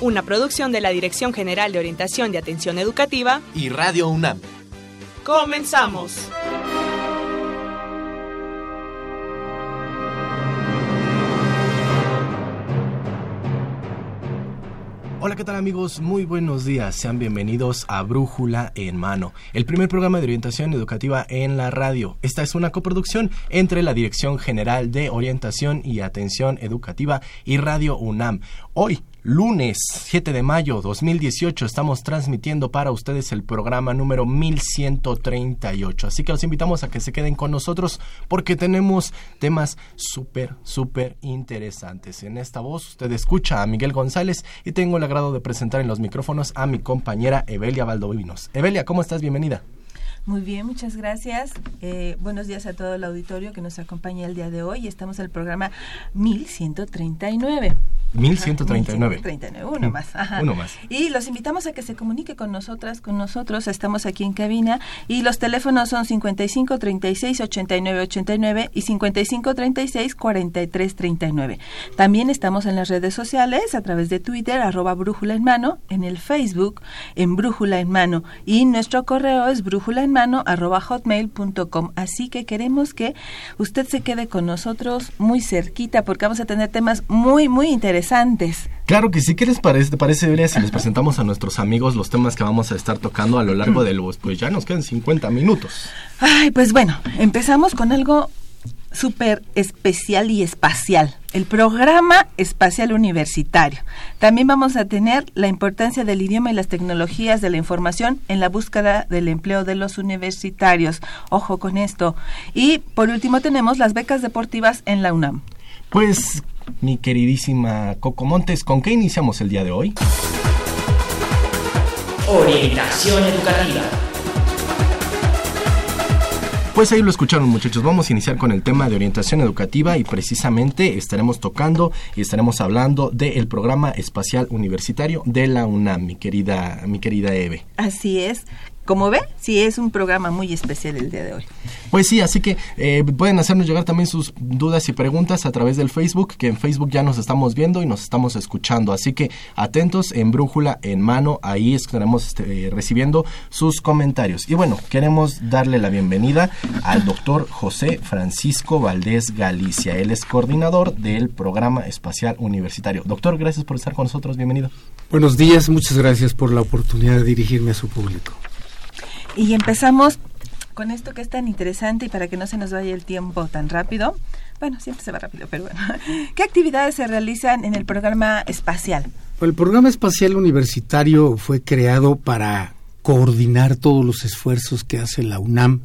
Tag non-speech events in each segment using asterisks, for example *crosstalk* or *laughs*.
una producción de la Dirección General de Orientación y Atención Educativa y Radio UNAM. Comenzamos. Hola, ¿qué tal amigos? Muy buenos días. Sean bienvenidos a Brújula en Mano, el primer programa de orientación educativa en la radio. Esta es una coproducción entre la Dirección General de Orientación y Atención Educativa y Radio UNAM. Hoy lunes 7 de mayo 2018 estamos transmitiendo para ustedes el programa número 1138. Así que los invitamos a que se queden con nosotros porque tenemos temas súper, súper interesantes. En esta voz usted escucha a Miguel González y tengo el agrado de presentar en los micrófonos a mi compañera Evelia Valdovinos. Evelia, ¿cómo estás? Bienvenida. Muy bien, muchas gracias. Eh, buenos días a todo el auditorio que nos acompaña el día de hoy. Estamos en el programa 1139. 1139. 1139, uno más. Uno más. Y los invitamos a que se comunique con nosotras, con nosotros. Estamos aquí en cabina y los teléfonos son 55 36 89 89 y 55 36 43 39. También estamos en las redes sociales a través de Twitter, arroba brújula en mano, en el Facebook, en brújula en mano y nuestro correo es brújula en mano arroba hotmail.com. Así que queremos que usted se quede con nosotros muy cerquita porque vamos a tener temas muy, muy interesantes Claro que sí, ¿qué les parece? ¿Te parece, Evelia, si les presentamos a nuestros amigos los temas que vamos a estar tocando a lo largo de los, pues ya nos quedan 50 minutos? Ay, pues bueno, empezamos con algo súper especial y espacial, el programa espacial universitario. También vamos a tener la importancia del idioma y las tecnologías de la información en la búsqueda del empleo de los universitarios. Ojo con esto. Y por último tenemos las becas deportivas en la UNAM. Pues mi queridísima Coco Montes, ¿con qué iniciamos el día de hoy? Orientación educativa. Pues ahí lo escucharon muchachos, vamos a iniciar con el tema de orientación educativa y precisamente estaremos tocando y estaremos hablando del programa espacial universitario de la UNAM, mi querida, mi querida Eve. Así es, como ve, sí es un programa muy especial el día de hoy. Pues sí, así que eh, pueden hacernos llegar también sus dudas y preguntas a través del Facebook, que en Facebook ya nos estamos viendo y nos estamos escuchando. Así que atentos en brújula en mano, ahí estaremos este, recibiendo sus comentarios. Y bueno, queremos darle la bienvenida al doctor José Francisco Valdés Galicia. Él es coordinador del programa espacial universitario. Doctor, gracias por estar con nosotros. Bienvenido. Buenos días, muchas gracias por la oportunidad de dirigirme a su público. Y empezamos con esto que es tan interesante y para que no se nos vaya el tiempo tan rápido. Bueno, siempre se va rápido, pero bueno. *laughs* ¿Qué actividades se realizan en el programa espacial? El programa espacial universitario fue creado para coordinar todos los esfuerzos que hace la UNAM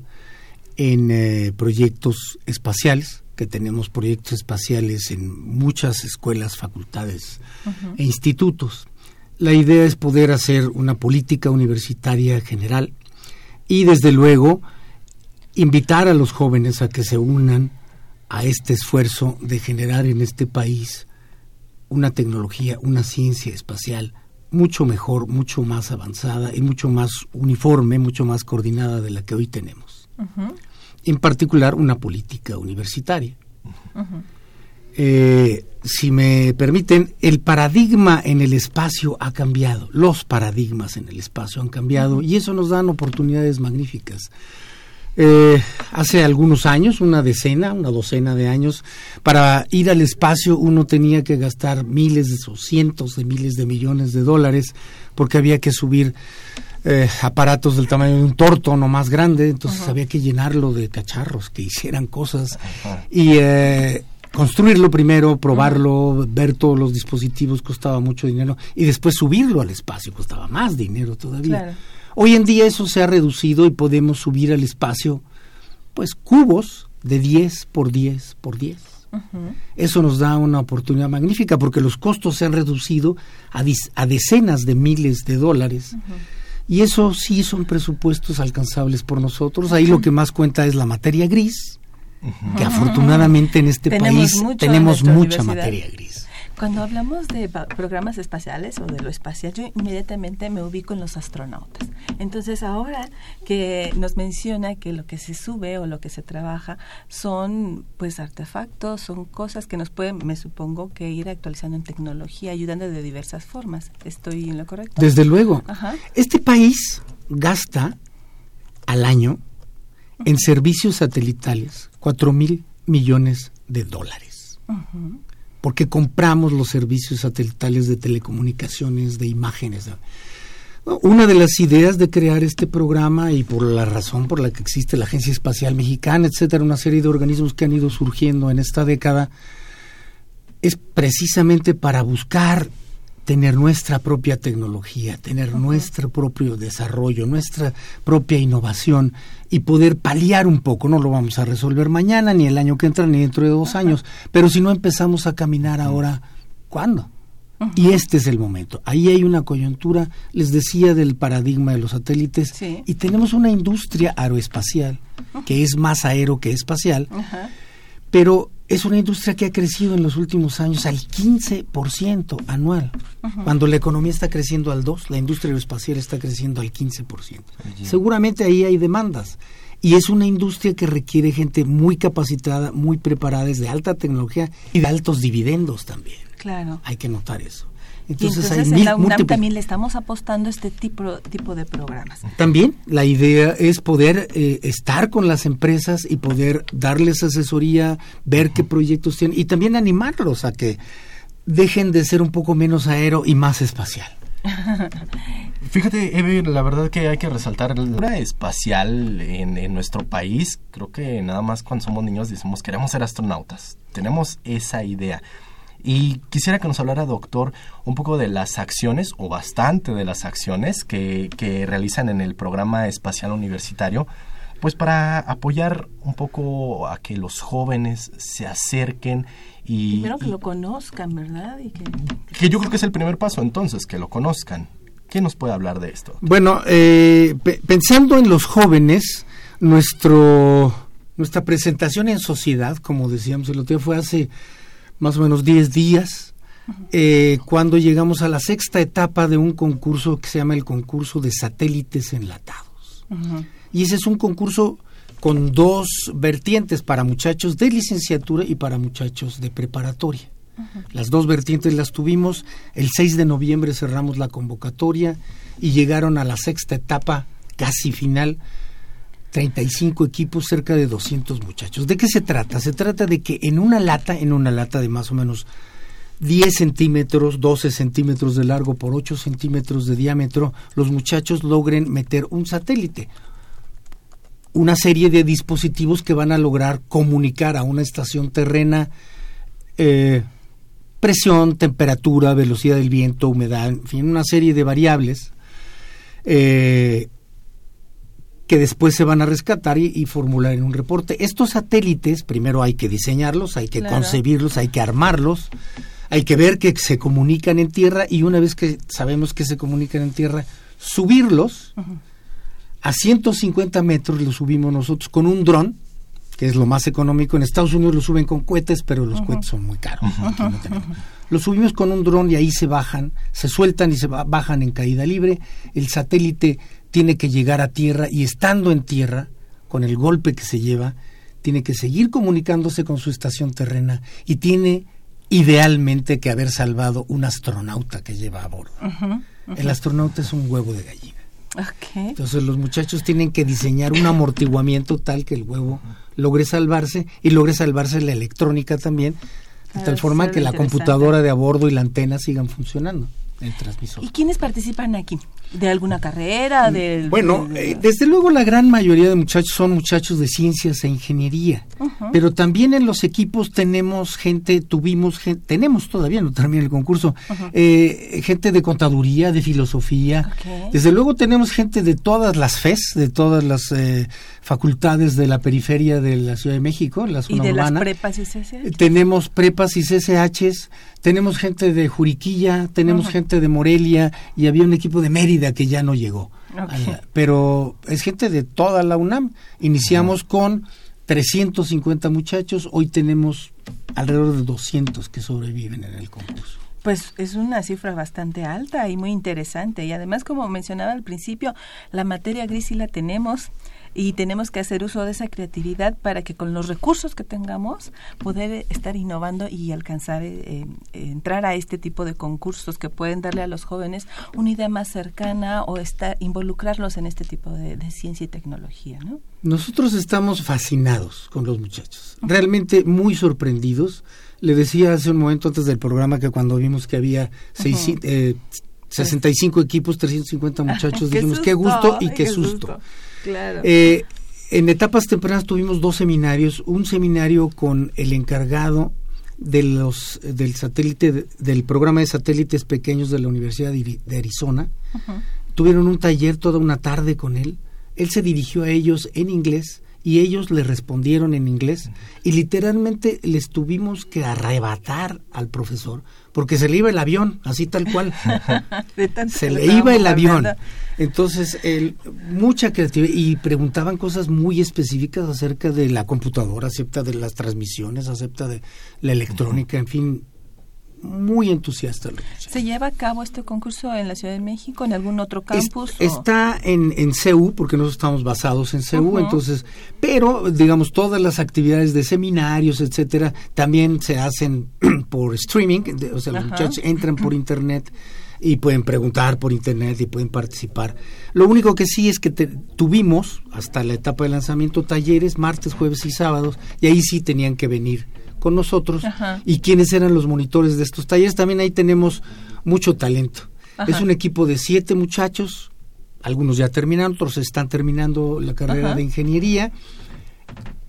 en eh, proyectos espaciales, que tenemos proyectos espaciales en muchas escuelas, facultades e institutos. La idea es poder hacer una política universitaria general y desde luego invitar a los jóvenes a que se unan a este esfuerzo de generar en este país una tecnología, una ciencia espacial mucho mejor, mucho más avanzada y mucho más uniforme, mucho más coordinada de la que hoy tenemos. En particular, una política universitaria. Eh, si me permiten, el paradigma en el espacio ha cambiado, los paradigmas en el espacio han cambiado y eso nos dan oportunidades magníficas. Eh, hace algunos años, una decena, una docena de años, para ir al espacio uno tenía que gastar miles o cientos de miles de millones de dólares porque había que subir eh, aparatos del tamaño de un torto no más grande, entonces había que llenarlo de cacharros que hicieran cosas. Y eh, construirlo primero, probarlo, ver todos los dispositivos costaba mucho dinero y después subirlo al espacio costaba más dinero todavía. Hoy en día eso se ha reducido y podemos subir al espacio pues cubos de 10 por 10 por 10 Eso nos da una oportunidad magnífica porque los costos se han reducido a, a decenas de miles de dólares. Y eso sí son presupuestos alcanzables por nosotros. Ahí lo que más cuenta es la materia gris, que afortunadamente en este país tenemos mucha materia gris. Cuando hablamos de programas espaciales o de lo espacial, yo inmediatamente me ubico en los astronautas. Entonces, ahora que nos menciona que lo que se sube o lo que se trabaja son pues artefactos, son cosas que nos pueden, me supongo, que ir actualizando en tecnología, ayudando de diversas formas. ¿Estoy en lo correcto? Desde luego. Este país gasta al año en servicios satelitales cuatro mil millones de dólares. Porque compramos los servicios satelitales de telecomunicaciones, de imágenes. Una de las ideas de crear este programa y por la razón por la que existe la Agencia Espacial Mexicana, etcétera, una serie de organismos que han ido surgiendo en esta década, es precisamente para buscar tener nuestra propia tecnología, tener nuestro propio desarrollo, nuestra propia innovación y poder paliar un poco. No lo vamos a resolver mañana, ni el año que entra, ni dentro de dos años. Pero si no empezamos a caminar ahora, ¿cuándo? Y este es el momento. Ahí hay una coyuntura, les decía, del paradigma de los satélites. Y tenemos una industria aeroespacial, que es más aero que espacial. Pero es una industria que ha crecido en los últimos años al 15% anual. Cuando la economía está creciendo al 2%, la industria aeroespacial está creciendo al 15%. Seguramente ahí hay demandas. Y es una industria que requiere gente muy capacitada, muy preparada, es de alta tecnología y de altos dividendos también. Claro. Hay que notar eso. Entonces, en la UNAM también le estamos apostando a este tipo, tipo de programas. También la idea es poder eh, estar con las empresas y poder darles asesoría, ver qué proyectos tienen y también animarlos a que dejen de ser un poco menos aero y más espacial. *laughs* Fíjate, Eve, la verdad que hay que resaltar la espacial en, en, nuestro país. Creo que nada más cuando somos niños decimos queremos ser astronautas. Tenemos esa idea. Y quisiera que nos hablara, doctor, un poco de las acciones, o bastante de las acciones que, que realizan en el programa espacial universitario, pues para apoyar un poco a que los jóvenes se acerquen y... Primero que lo conozcan, ¿verdad? Y que, que yo creo que es el primer paso entonces, que lo conozcan. ¿Quién nos puede hablar de esto? Bueno, eh, pensando en los jóvenes, nuestro, nuestra presentación en sociedad, como decíamos el otro día, fue hace más o menos 10 días, eh, cuando llegamos a la sexta etapa de un concurso que se llama el concurso de satélites enlatados. Y ese es un concurso con dos vertientes para muchachos de licenciatura y para muchachos de preparatoria. Las dos vertientes las tuvimos, el 6 de noviembre cerramos la convocatoria y llegaron a la sexta etapa casi final 35 equipos, cerca de 200 muchachos. ¿De qué se trata? Se trata de que en una lata, en una lata de más o menos 10 centímetros, 12 centímetros de largo por 8 centímetros de diámetro, los muchachos logren meter un satélite. Una serie de dispositivos que van a lograr comunicar a una estación terrena eh, presión, temperatura, velocidad del viento, humedad, en fin, una serie de variables. Eh, que después se van a rescatar y, formular en un reporte. Estos satélites, primero hay que diseñarlos, hay que concebirlos, hay que armarlos, hay que ver que se comunican en tierra y una vez que sabemos que se comunican en tierra, subirlos a 150 metros, los subimos nosotros con un dron, que es lo más económico. En Estados Unidos lo suben con cohetes, pero los cohetes son muy caros. Los subimos con un dron y ahí se bajan, se sueltan y se bajan en caída libre. El satélite tiene que llegar a tierra y estando en tierra, con el golpe que se lleva, tiene que seguir comunicándose con su estación terrena y tiene idealmente que haber salvado un astronauta que lleva a bordo. El astronauta es un huevo de gallina. Entonces los muchachos tienen que diseñar un amortiguamiento tal que el huevo logre salvarse y logre salvarse la electrónica también, de tal forma que la computadora de a bordo y la antena sigan funcionando. El transmisor. ¿Y quiénes participan aquí? ¿De alguna carrera? Mm, De, bueno, de- eh, desde luego la gran mayoría de muchachos son muchachos de ciencias e ingeniería, pero también en los equipos tenemos gente, tuvimos gente, tenemos todavía, no termina el concurso, eh, gente de contaduría, de filosofía. Desde luego tenemos gente de todas las FES, de todas las eh, facultades de la periferia de la Ciudad de México, la y zona de las urbana. prepas y CCH. Tenemos prepas y CCHs, tenemos gente de Juriquilla, tenemos gente de Morelia y había un equipo de Mérida que ya no llegó. La- Pero es gente de toda la UNAM. Iniciamos con 350 muchachos, hoy tenemos alrededor de 200 que sobreviven en el concurso. Pues es una cifra bastante alta y muy interesante. Y además, como mencionaba al principio, la materia gris sí la tenemos y tenemos que hacer uso de esa creatividad para que con los recursos que tengamos poder estar innovando y alcanzar, eh, eh, entrar a este tipo de concursos que pueden darle a los jóvenes una idea más cercana o estar, involucrarlos en este tipo de, de ciencia y tecnología, ¿no? Nosotros estamos fascinados con los muchachos, realmente muy sorprendidos. Le decía hace un momento antes del programa que cuando vimos que había seis, eh, 65 equipos, 350 *laughs* muchachos, dijimos qué susto, gusto y qué, qué susto. susto. Claro. Eh, en etapas tempranas tuvimos dos seminarios, un seminario con el encargado de los del satélite de- del programa de satélites pequeños de la Universidad de Arizona. Tuvieron un taller toda una tarde con él. Él se dirigió a ellos en inglés y ellos le respondieron en inglés y literalmente les tuvimos que arrebatar al profesor porque se le iba el avión, así tal cual. *laughs* Se le iba el avión. Entonces, él, mucha creatividad y preguntaban cosas muy específicas acerca de la computadora, acerca de las transmisiones, acerca de la electrónica, en fin, muy entusiasta. ¿Se lleva a cabo este concurso en la Ciudad de México, en algún otro Es- campus? o- está en, en CEU, porque nosotros estamos basados en CEU, Ujú. entonces, pero digamos, todas las actividades de seminarios, etcétera, también se hacen *clears throat* por streaming, de- o sea, los Ajá. muchachos entran por *clears throat* internet y pueden preguntar por internet y pueden participar. Lo único que sí es que te- tuvimos hasta la etapa de lanzamiento talleres martes, jueves y sábados y ahí sí tenían que venir con nosotros Ajá. y quiénes eran los monitores de estos talleres. También ahí tenemos mucho talento. Ajá. Es un equipo de siete muchachos, algunos ya terminaron, otros están terminando la carrera Ajá. de ingeniería,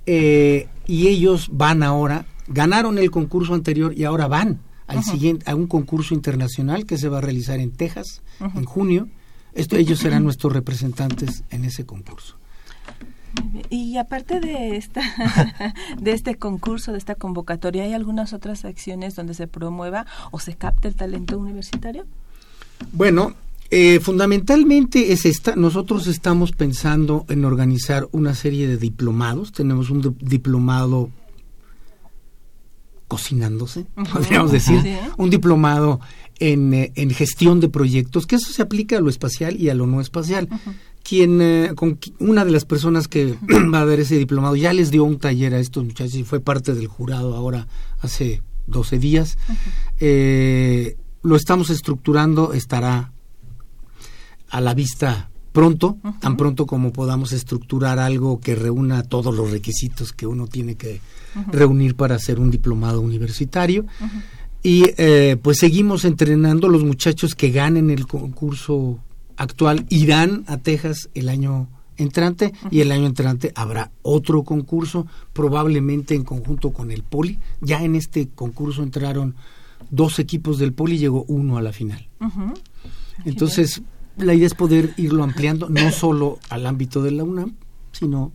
eh, y ellos van ahora, ganaron el concurso anterior y ahora van al siguiente, a un concurso internacional que se va a realizar en Texas en junio. Esto, ellos *clears throat* serán nuestros representantes en ese concurso. Y aparte de esta *laughs* de este concurso, de esta convocatoria, ¿hay algunas otras acciones donde se promueva o se capte el talento universitario? Bueno, eh, fundamentalmente es esta. Nosotros estamos pensando en organizar una serie de diplomados. Tenemos un di- diplomado cocinándose, podríamos decir, un diplomado en, eh, en gestión de proyectos, que eso se aplica a lo espacial y a lo no espacial. Quien, eh, con una de las personas que *clears throat* va a dar ese diplomado ya les dio un taller a estos muchachos y fue parte del jurado ahora hace 12 días. Eh, lo estamos estructurando, estará a la vista pronto, tan pronto como podamos estructurar algo que reúna todos los requisitos que uno tiene que reunir para hacer un diplomado universitario. Y eh, pues seguimos entrenando. Los muchachos que ganen el concurso actual, irán a Texas el año entrante y el año entrante habrá otro concurso, probablemente en conjunto con el Poli. Ya en este concurso entraron dos equipos del Poli, llegó uno a la final. Entonces, la idea es poder irlo ampliando, no solo al ámbito de la UNAM, sino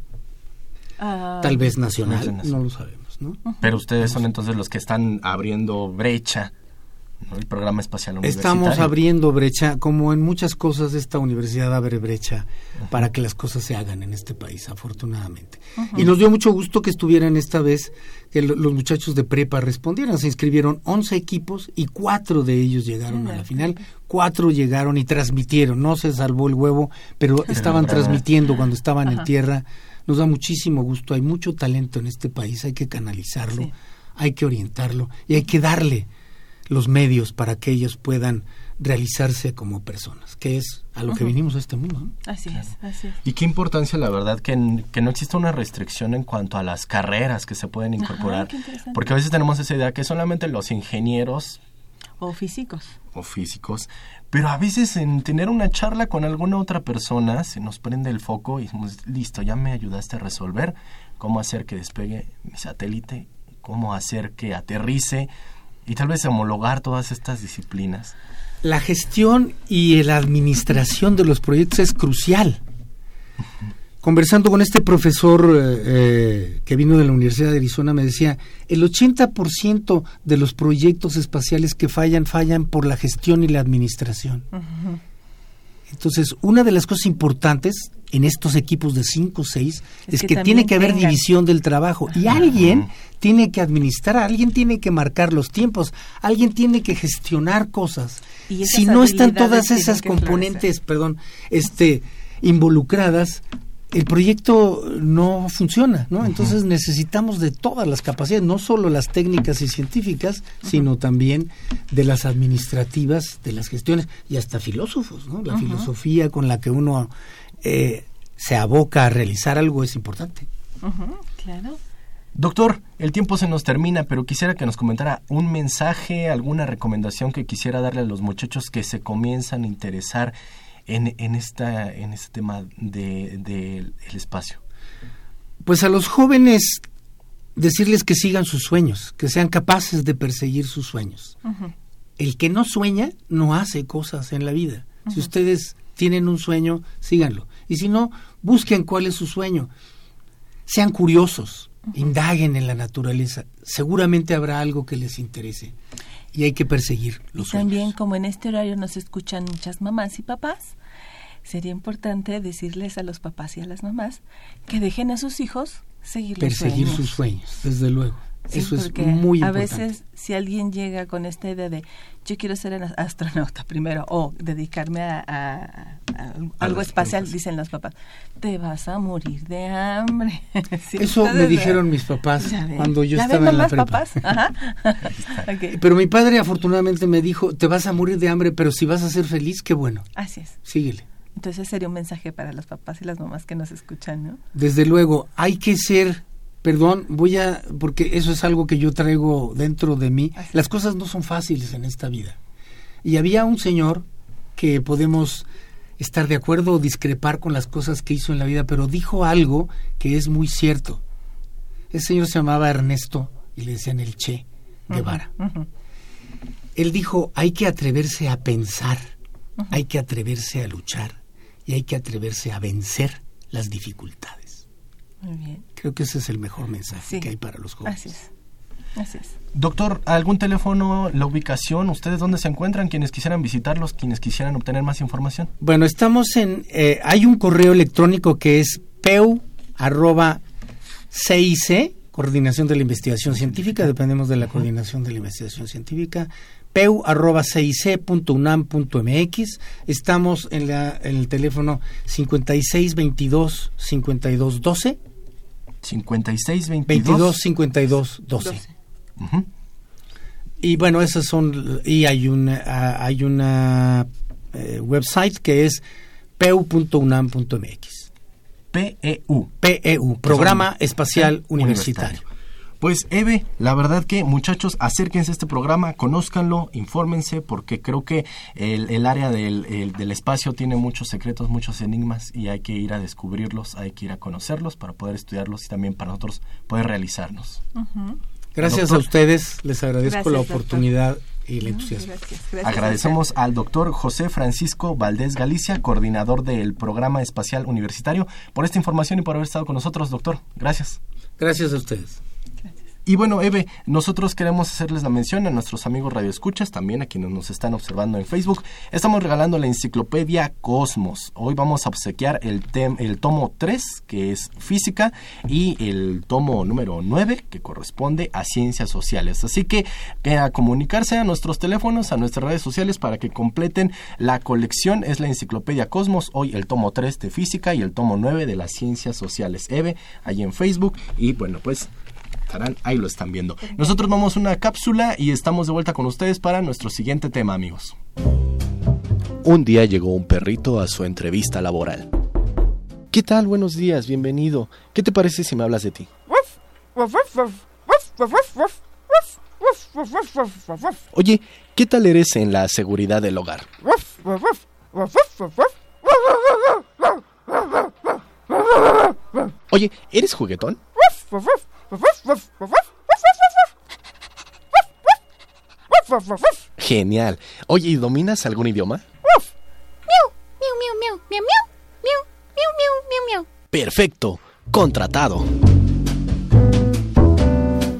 Ah, tal vez nacional, Nacional. no lo sabemos, ¿no? Pero ustedes son entonces los que están abriendo brecha, ¿no? el programa espacial Estamos universitario. abriendo brecha, como en muchas cosas esta universidad abre brecha para que las cosas se hagan en este país, afortunadamente. Y nos dio mucho gusto que estuvieran esta vez, que lo- los muchachos de prepa respondieran. Se inscribieron 11 equipos y cuatro de ellos llegaron a la final, cuatro llegaron y transmitieron. No se salvó el huevo, pero estaban transmitiendo cuando estaban en tierra. Nos da muchísimo gusto, hay mucho talento en este país, hay que canalizarlo, Sí. hay que orientarlo y hay que darle los medios para que ellos puedan realizarse como personas, que es a lo que vinimos a este mundo. ¿no? Así es, así es. Y qué importancia, la verdad, que, n- que no exista una restricción en cuanto a las carreras que se pueden incorporar. porque a veces tenemos esa idea que solamente los ingenieros O físicos. o físicos, pero a veces en tener una charla con alguna otra persona se nos prende el foco y decimos, listo, ya me ayudaste a resolver cómo hacer que despegue mi satélite, cómo hacer que aterrice y tal vez homologar todas estas disciplinas. La gestión y la administración de los proyectos es crucial. Conversando con este profesor eh, eh, que vino de la Universidad de Arizona, me decía, el 80% de los proyectos espaciales que fallan, fallan por la gestión y la administración. Entonces, una de las cosas importantes en estos equipos de 5 o 6 es, que, tiene que haber división del trabajo. Y alguien tiene que administrar, alguien tiene que marcar los tiempos, alguien tiene que gestionar cosas. Si no están todas esas componentes, perdón, este involucradas, el proyecto no funciona, ¿no? Entonces necesitamos de todas las capacidades, no solo las técnicas y científicas, sino también de las administrativas, de las gestiones y hasta filósofos, ¿no? La filosofía con la que uno eh, se aboca a realizar algo es importante. claro. Doctor, el tiempo se nos termina, pero quisiera que nos comentara un mensaje, alguna recomendación que quisiera darle a los muchachos que se comienzan a interesar en, en, esta, en este tema del de, espacio? Pues a los jóvenes decirles que sigan sus sueños, que sean capaces de perseguir sus sueños. El que no sueña no hace cosas en la vida. Si ustedes tienen un sueño, síganlo. Y si no, busquen cuál es su sueño. Sean curiosos, indaguen en la naturaleza. Seguramente habrá algo que les interese y hay que perseguir los y también como en este horario nos escuchan muchas mamás y papás sería importante decirles a los papás y a las mamás que dejen a sus hijos seguir perseguir sus sueños desde luego eso es muy importante. a veces si alguien llega con esta idea de yo quiero ser astronauta primero o dedicarme a, algo espacial dicen los papás te vas a morir de hambre *laughs* eso me dijeron mis papás cuando yo estaba en la prepa. papás? *laughs* pero mi padre afortunadamente me dijo te vas a morir de hambre pero si vas a ser feliz qué bueno así es. Síguele. Entonces sería un mensaje para los papás y las mamás que nos escuchan, ¿no? Desde luego, hay que ser, perdón, voy a, porque eso es algo que yo traigo dentro de mí, las cosas no son fáciles en esta vida. Y había un señor que podemos estar de acuerdo o discrepar con las cosas que hizo en la vida, pero dijo algo que es muy cierto. Ese señor se llamaba Ernesto y le decían el Che Guevara. Él dijo, hay que atreverse a pensar, hay que atreverse a luchar, y hay que atreverse a vencer las dificultades. Muy bien. Creo que ese es el mejor mensaje que hay para los jóvenes. Así es. Así es. Doctor, ¿algún teléfono, la ubicación? ¿Ustedes dónde se encuentran? Quienes quisieran visitarlos, quienes quisieran obtener más información. Bueno, estamos en... Eh, hay un correo electrónico que es peu arroba CIC, Coordinación de la Investigación Científica, dependemos de la Coordinación de la Investigación Científica, peu.cic.unam.mx. Estamos en, la, en el teléfono 5622 5212. 5622 5212. Y bueno, esas son y hay una hay una eh, website que es peu.unam.mx. PEU. PEU, Programa Espacial Universitario. Pues Eve, la verdad que muchachos, acérquense a este programa, conózcanlo, infórmense, porque creo que el, área del, del, espacio tiene muchos secretos, muchos enigmas y hay que ir a descubrirlos, hay que ir a conocerlos para poder estudiarlos y también para nosotros poder realizarnos. Gracias a ustedes, les agradezco la oportunidad y el entusiasmo. Agradecemos al doctor José Francisco Valdés Galicia, coordinador del Programa Espacial Universitario, por esta información y por haber estado con nosotros, doctor. Gracias. Gracias a ustedes. Y bueno, Eve, nosotros queremos hacerles la mención a nuestros amigos radioescuchas, también a quienes nos están observando en Facebook. Estamos regalando la enciclopedia Cosmos. Hoy vamos a obsequiar el, el tomo 3, que es física, y el tomo número 9, que corresponde a ciencias sociales. Así que, a comunicarse a nuestros teléfonos, a nuestras redes sociales para que completen la colección. Es la enciclopedia Cosmos, hoy el tomo 3 de física y el tomo 9 de las ciencias sociales. Eve, ahí en Facebook. Y bueno, pues ahí lo están viendo. Nosotros vamos a una cápsula y estamos de vuelta con ustedes para nuestro siguiente tema, amigos. Un día llegó un perrito a su entrevista laboral. ¿Qué tal? Buenos días, bienvenido. ¿Qué te parece si me hablas de ti? Oye, ¿qué tal eres en la seguridad del hogar? Oye, ¿eres juguetón? Genial. Oye, ¿y dominas algún idioma? Perfecto. Contratado.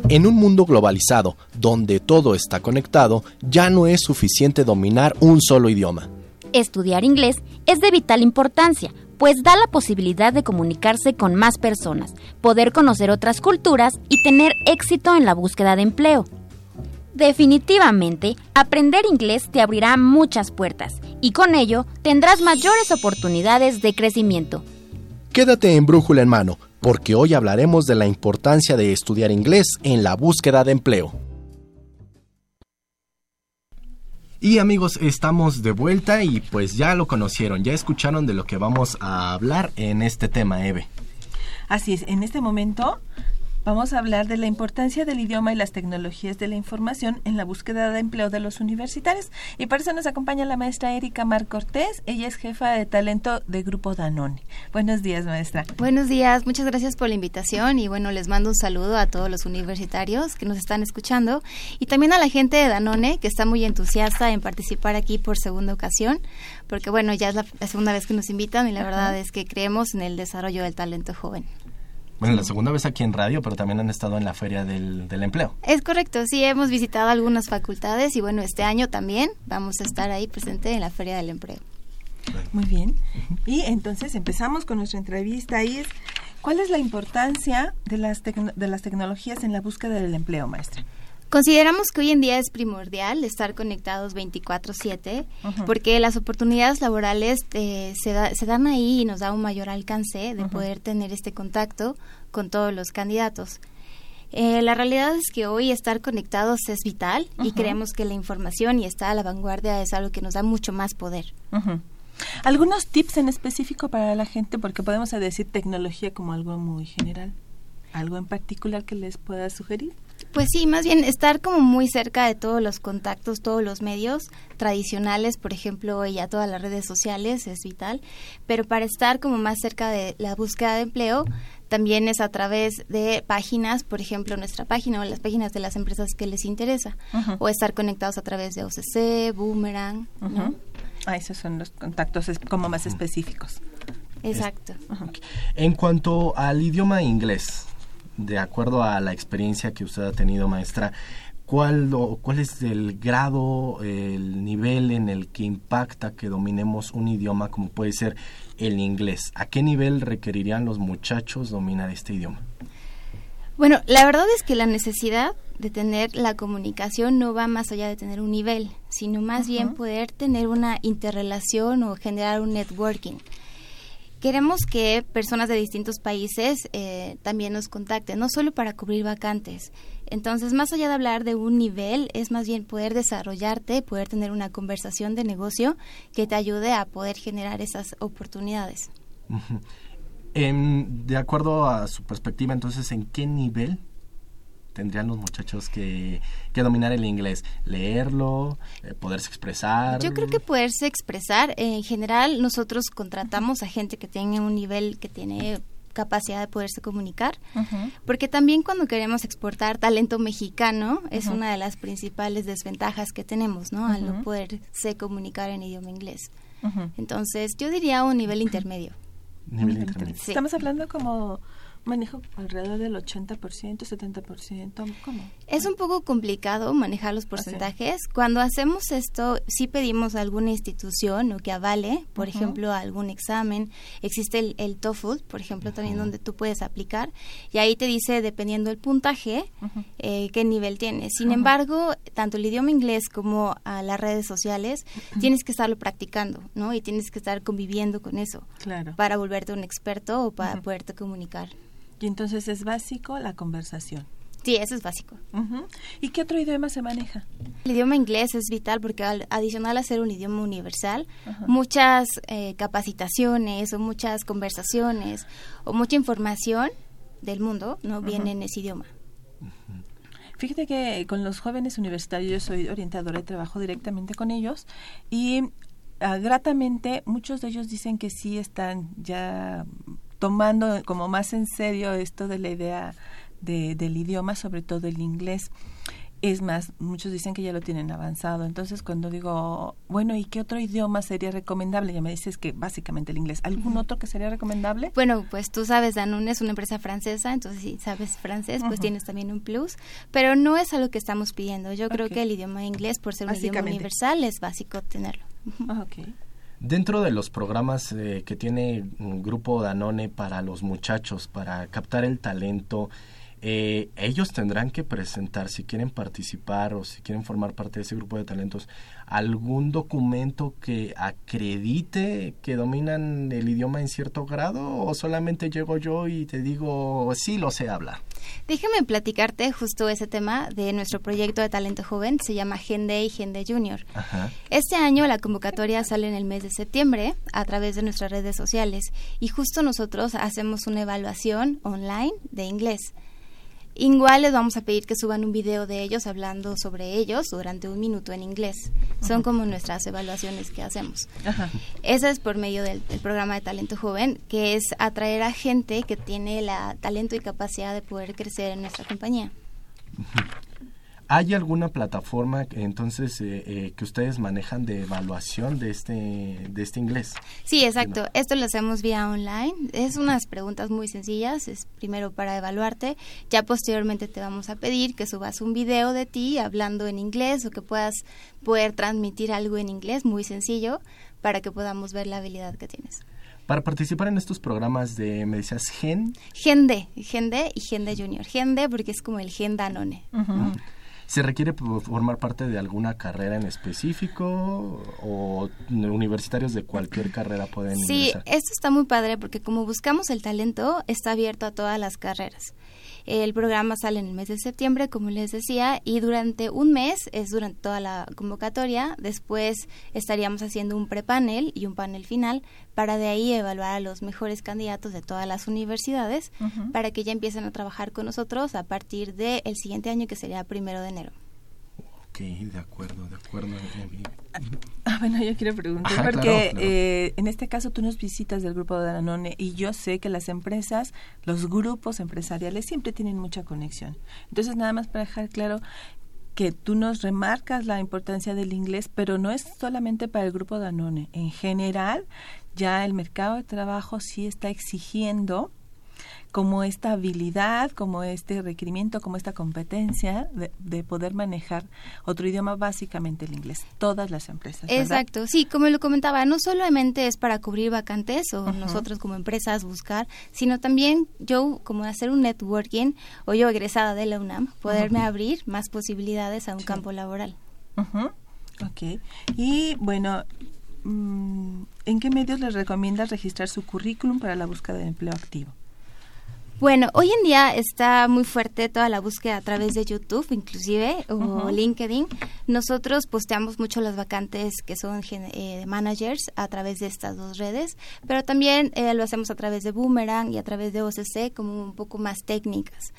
En un mundo globalizado, donde todo está conectado, ya no es suficiente dominar un solo idioma. Estudiar inglés es de vital importancia, pues da la posibilidad de comunicarse con más personas, poder conocer otras culturas y tener éxito en la búsqueda de empleo. Definitivamente, aprender inglés te abrirá muchas puertas y con ello tendrás mayores oportunidades de crecimiento. Quédate en Brújula en mano, porque hoy hablaremos de la importancia de estudiar inglés en la búsqueda de empleo. Y amigos, estamos de vuelta y pues ya lo conocieron, ya escucharon de lo que vamos a hablar en este tema, Eve. Así es, en este momento Vamos a hablar de la importancia del idioma y las tecnologías de la información en la búsqueda de empleo de los universitarios. Y para eso nos acompaña la maestra Erika Mar Cortés. Ella es jefa de talento de Grupo Danone. Buenos días, maestra. Buenos días, muchas gracias por la invitación y bueno, les mando un saludo a todos los universitarios que nos están escuchando y también a la gente de Danone que está muy entusiasta en participar aquí por segunda ocasión, porque bueno, ya es la, segunda vez que nos invitan y la verdad es que creemos en el desarrollo del talento joven. Bueno, la segunda vez aquí en radio, pero también han estado en la Feria del, Empleo. Es correcto, sí, hemos visitado algunas facultades y bueno, este año también vamos a estar ahí presente en la Feria del Empleo. Muy bien. Y entonces empezamos con nuestra entrevista. Y es, ¿Cuál es la importancia de las, de las tecnologías en la búsqueda del empleo, maestra? Consideramos que hoy en día es primordial estar conectados 24/7 porque las oportunidades laborales eh, se, se, dan ahí y nos da un mayor alcance de poder tener este contacto con todos los candidatos. Eh, la realidad es que hoy estar conectados es vital y creemos que la información y estar a la vanguardia es algo que nos da mucho más poder. ¿Algunos tips en específico para la gente? Porque podemos decir tecnología como algo muy general. ¿Algo en particular que les pueda sugerir? Pues sí, más bien estar como muy cerca de todos los contactos, todos los medios tradicionales, por ejemplo, ya todas las redes sociales es vital, pero para estar como más cerca de la búsqueda de empleo, también es a través de páginas, por ejemplo, nuestra página o las páginas de las empresas que les interesa, o estar conectados a través de OCC, Boomerang. Ah, esos son los contactos como más específicos. Exacto. En cuanto al idioma inglés, de acuerdo a la experiencia que usted ha tenido, maestra, ¿cuál, cuál es el grado, el nivel en el que impacta que dominemos un idioma como puede ser el inglés? ¿A qué nivel requerirían los muchachos dominar este idioma? Bueno, la verdad es que la necesidad de tener la comunicación no va más allá de tener un nivel, sino más bien poder tener una interrelación o generar un networking. Queremos que personas de distintos países eh, también nos contacten, no solo para cubrir vacantes. Entonces, más allá de hablar de un nivel, es más bien poder desarrollarte, poder tener una conversación de negocio que te ayude a poder generar esas oportunidades. de acuerdo a su perspectiva, entonces, ¿en qué nivel tendrían los muchachos que, dominar el inglés? ¿Leerlo? Eh, ¿Poderse expresar? Yo creo que poderse expresar. En general, nosotros contratamos a gente que tenga un nivel que tiene capacidad de poderse comunicar, porque también cuando queremos exportar talento mexicano es una de las principales desventajas que tenemos, ¿no? Al no poderse comunicar en idioma inglés. Entonces, yo diría un nivel intermedio. Nivel intermedio. Estamos hablando como manejo alrededor del 80%, 70%. ¿Cómo? Es un poco complicado manejar los porcentajes. Cuando hacemos esto, sí pedimos a alguna institución o que avale, por ejemplo, algún examen. Existe el, TOEFL, por ejemplo, también donde tú puedes aplicar y ahí te dice, dependiendo del puntaje, eh, qué nivel tienes. Sin embargo, tanto el idioma inglés como a las redes sociales, tienes que estarlo practicando, ¿no? Y tienes que estar conviviendo con eso claro. para volverte un experto o para poderte comunicar. Y entonces es básico la conversación. Sí, eso es básico. ¿Y qué otro idioma se maneja? El idioma inglés es vital porque adicional a ser un idioma universal, muchas eh, capacitaciones o muchas conversaciones o mucha información del mundo no viene en ese idioma. Fíjate que con los jóvenes universitarios yo soy orientadora y trabajo directamente con ellos y ah, gratamente muchos de ellos dicen que sí están ya tomando como más en serio esto de la idea de, del idioma, sobre todo el inglés. Es más, muchos dicen que ya lo tienen avanzado. Entonces, cuando digo, bueno, ¿y qué otro idioma sería recomendable? Ya me dices que básicamente el inglés. ¿Algún otro que sería recomendable? Bueno, pues tú sabes, Danone es una empresa francesa, entonces si sabes francés, pues tienes también un plus. Pero no es algo que estamos pidiendo. Yo creo que el idioma inglés, por ser un idioma universal, es básico tenerlo. Dentro de los programas eh, que tiene un Grupo Danone para los muchachos, para captar el talento, eh, ellos tendrán que presentar, si quieren participar o si quieren formar parte de ese grupo de talentos, algún documento que acredite que dominan el idioma en cierto grado o solamente llego yo y te digo, sí, lo sé hablar. Déjame platicarte justo ese tema de nuestro proyecto de talento joven, se llama Gende y Gende Junior. Este año la convocatoria sale en el mes de septiembre a través de nuestras redes sociales y justo nosotros hacemos una evaluación online de inglés. Igual les vamos a pedir que suban un video de ellos hablando sobre ellos durante un minuto en inglés. Son como nuestras evaluaciones que hacemos. Ajá. Esa es por medio del, programa de talento joven, que es atraer a gente que tiene la talento y capacidad de poder crecer en nuestra compañía. ¿Hay alguna plataforma entonces eh, eh, que ustedes manejan de evaluación de este de este inglés? Sí, exacto. Esto lo hacemos vía online. Es unas preguntas muy sencillas. Es primero para evaluarte. Ya posteriormente te vamos a pedir que subas un video de ti hablando en inglés o que puedas poder transmitir algo en inglés, muy sencillo, para que podamos ver la habilidad que tienes. Para participar en estos programas de, me decías, Gen. Gen D, Gen D y Gen D Junior. Gen D porque es como el Gen Danone. ¿Se requiere formar parte de alguna carrera en específico o universitarios de cualquier carrera pueden sí, esto está muy padre porque como buscamos el talento, está abierto a todas las carreras. El programa sale en el mes de septiembre, como les decía, y durante un mes, es durante toda la convocatoria, después estaríamos haciendo un prepanel y un panel final para de ahí evaluar a los mejores candidatos de todas las universidades para que ya empiecen a trabajar con nosotros a partir del siguiente año que sería primero de enero. Ok, de acuerdo, de acuerdo. Ah, bueno, yo quiero preguntar, porque eh, en este caso tú nos visitas del grupo de Danone y yo sé que las empresas, los grupos empresariales siempre tienen mucha conexión. Entonces, nada más para dejar claro que tú nos remarcas la importancia del inglés, pero no es solamente para el grupo Danone. En general, ya el mercado de trabajo sí está exigiendo como esta habilidad, como este requerimiento, como esta competencia de, poder manejar otro idioma, básicamente el inglés, todas las empresas. Exacto, sí, como lo comentaba, no solamente es para cubrir vacantes o nosotros como empresas buscar, sino también yo como hacer un networking o yo egresada de la UNAM, poderme abrir más posibilidades a un campo laboral. Ok, y bueno, mm, ¿en qué medios les recomiendas registrar su currículum para la búsqueda de empleo activo? Bueno, hoy en día está muy fuerte toda la búsqueda a través de YouTube, inclusive, o LinkedIn. Nosotros posteamos mucho las vacantes que son eh, managers a través de estas dos redes, pero también eh, lo hacemos a través de Boomerang y a través de OCC como un poco más técnicas.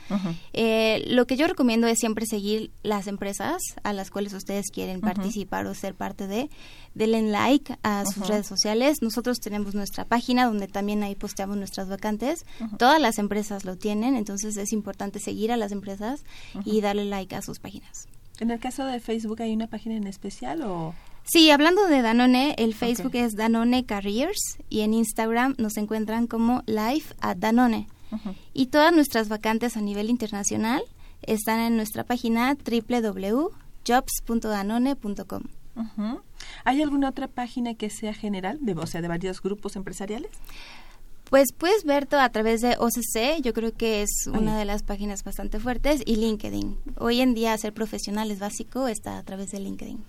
Eh, lo que yo recomiendo es siempre seguir las empresas a las cuales ustedes quieren participar o ser parte de denle like a sus redes sociales. Nosotros tenemos nuestra página donde también ahí posteamos nuestras vacantes. Todas las empresas lo tienen, entonces es importante seguir a las empresas y darle like a sus páginas. En el caso de Facebook, ¿hay una página en especial o...? Sí, hablando de Danone, el Facebook es Danone Careers y en Instagram nos encuentran como Life at Danone. Y todas nuestras vacantes a nivel internacional están en nuestra página www.jobs.danone.com. ¿Hay alguna otra página que sea general, de, o sea, de varios grupos empresariales? Pues puedes ver todo a través de OCC, yo creo que es una de las páginas bastante fuertes, y LinkedIn. Hoy en día ser profesional es básico, está a través de LinkedIn.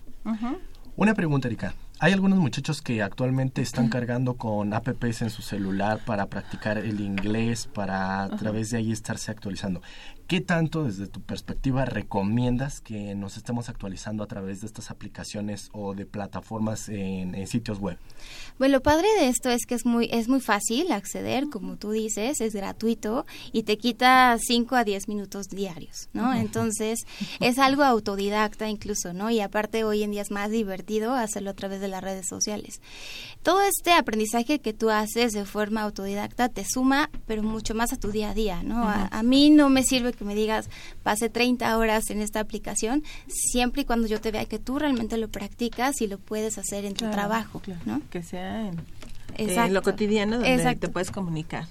Una pregunta, Erika. Hay algunos muchachos que actualmente están cargando con apps en su celular para practicar el inglés, para a través de ahí estarse actualizando. ¿Qué tanto desde tu perspectiva recomiendas que nos estemos actualizando a través de estas aplicaciones o de plataformas en, sitios web? Bueno, lo padre de esto es que es muy, es muy fácil acceder, como tú dices, es gratuito y te quita 5 a 10 minutos diarios, ¿no? Entonces, *laughs* es algo autodidacta incluso, ¿no? Y aparte hoy en día es más divertido hacerlo a través de las redes sociales. Todo este aprendizaje que tú haces de forma autodidacta te suma, pero mucho más a tu día a día, ¿no? a, a mí no me sirve que me digas, pasé 30 horas en esta aplicación, siempre y cuando yo te vea que tú realmente lo practicas y lo puedes hacer en tu trabajo, ¿no? Que sea en, lo cotidiano donde te puedes comunicar.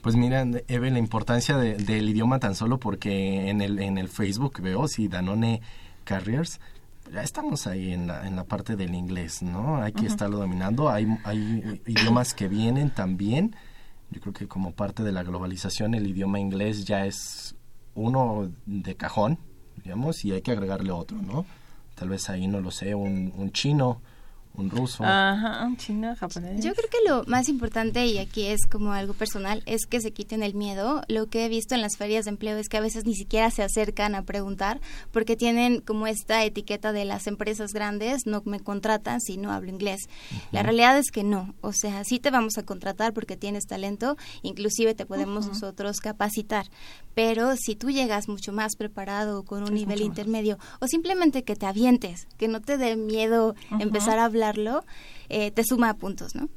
Pues mira, Eve, la importancia del idioma tan solo porque en el, en el Facebook veo, si Danone Carriers, ya estamos ahí en la, en la parte del inglés, ¿no? Hay que estarlo dominando. Hay, hay idiomas que vienen también. Yo creo que como parte de la globalización el idioma inglés ya es uno de cajón, digamos, y hay que agregarle otro, ¿no? Tal vez ahí, no lo sé, un, un chino, un ruso. Ajá, un chino, japonés. Yo creo que lo más importante, y aquí es como algo personal, es que se quiten el miedo. Lo que he visto en las ferias de empleo es que a veces ni siquiera se acercan a preguntar porque tienen como esta etiqueta de las empresas grandes, no me contratan si no hablo inglés. La realidad es que no. O sea, sí te vamos a contratar porque tienes talento, inclusive te podemos nosotros capacitar. Pero si tú llegas mucho más preparado con un nivel intermedio o simplemente que te avientes, que no te dé miedo empezar a hablar eh, te suma puntos, ¿no?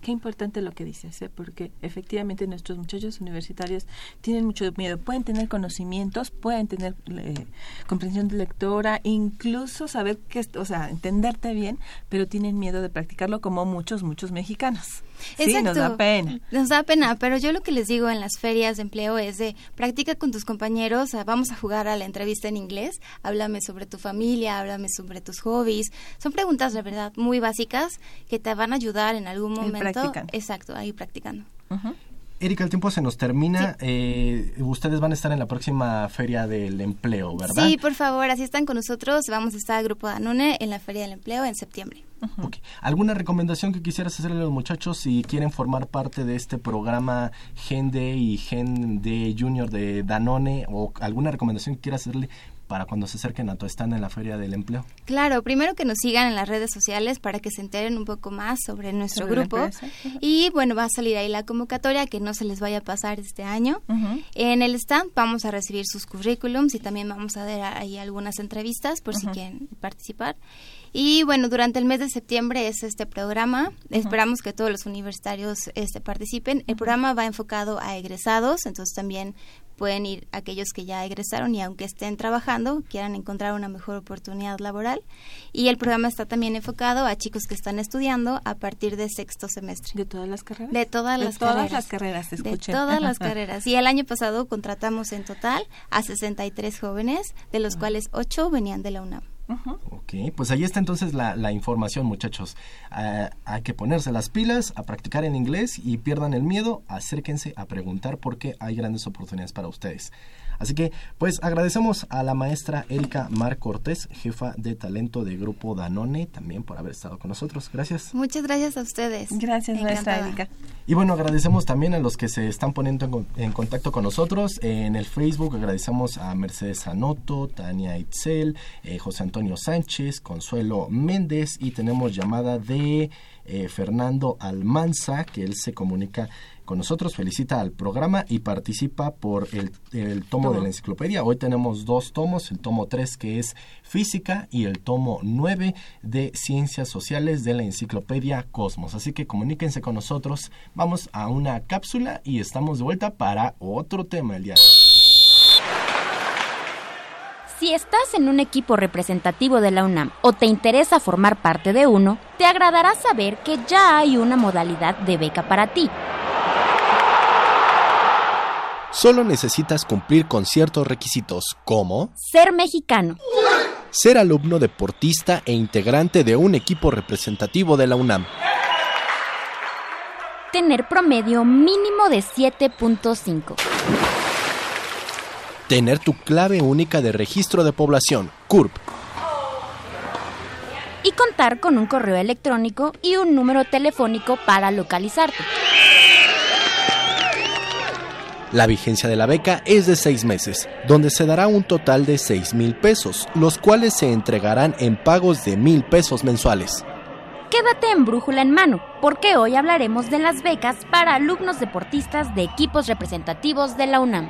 Qué importante lo que dices, ¿eh? porque efectivamente nuestros muchachos universitarios tienen mucho miedo. Pueden tener conocimientos, pueden tener eh, comprensión de lectora, incluso saber que, o sea, entenderte bien, pero tienen miedo de practicarlo como muchos, muchos mexicanos. Sí, nos da pena. Nos da pena, pero yo lo que les digo en las ferias de empleo es de practica con tus compañeros, vamos a jugar a la entrevista en inglés, háblame sobre tu familia, háblame sobre tus hobbies. Son preguntas de verdad muy básicas que te van a ayudar en algún momento. Exacto, ahí practicando. Erika, el tiempo se nos termina. Eh, ustedes van a estar en la próxima Feria del Empleo, ¿verdad? Sí, por favor, así están con nosotros. Vamos a estar al Grupo Danone en la Feria del Empleo en septiembre. ¿Alguna recomendación que quisieras hacerle a los muchachos si quieren formar parte de este programa Gen D y Gen D Junior de Danone o alguna recomendación que quieras hacerle para cuando se acerquen a tu stand en la Feria del Empleo? Claro, primero que nos sigan en las redes sociales para que se enteren un poco más sobre nuestro grupo. Y bueno, va a salir ahí la convocatoria, que no se les vaya a pasar este año. En el stand vamos a recibir sus currículums y también vamos a dar ahí algunas entrevistas por si quieren participar. Y bueno, durante el mes de septiembre es este programa. Esperamos que todos los universitarios este, participen. El programa va enfocado a egresados, entonces también pueden ir aquellos que ya egresaron y aunque estén trabajando, quieran encontrar una mejor oportunidad laboral. Y el programa está también enfocado a chicos que están estudiando a partir de sexto semestre. ¿De todas las carreras? De todas las carreras. las carreras, De todas las carreras. Y el año pasado contratamos en total a 63 jóvenes, de los cuales 8 venían de la UNAM. Ok, pues ahí está entonces la, información, muchachos. Ah, hay que ponerse las pilas, a practicar en inglés y pierdan el miedo, acérquense a preguntar porque hay grandes oportunidades para ustedes. Así que, pues agradecemos a la maestra Erika Mar Cortés, jefa de talento de Grupo Danone, también por haber estado con nosotros. Gracias. Muchas gracias a ustedes. Gracias, maestra Erika. Y bueno, agradecemos también a los que se están poniendo en, contacto con nosotros. en el Facebook agradecemos a Mercedes Anoto, Tania Itzel, eh, José Antonio Sánchez, Consuelo Méndez y tenemos llamada de eh, Fernando Almanza, que él se comunica con nosotros, felicita al programa y participa por el, tomo de la enciclopedia. Hoy tenemos dos tomos, el tomo 3 que es física y el tomo 9 de ciencias sociales de la enciclopedia Cosmos. Así que comuníquense con nosotros, vamos a una cápsula y estamos de vuelta para otro tema el día de hoy. Si estás en un equipo representativo de la UNAM o te interesa formar parte de uno, te agradará saber que ya hay una modalidad de beca para ti. Solo necesitas cumplir con ciertos requisitos como ser mexicano, ser alumno deportista e integrante de un equipo representativo de la UNAM, tener promedio mínimo de 7.5, tener tu clave única de registro de población, CURP, y contar con un correo electrónico y un número telefónico para localizarte. La vigencia de la beca es de seis meses, donde se dará un total de seis mil pesos, los cuales se entregarán en pagos de mil pesos mensuales. Quédate en Brújula en Mano, porque hoy hablaremos de las becas para alumnos deportistas de equipos representativos de la UNAM.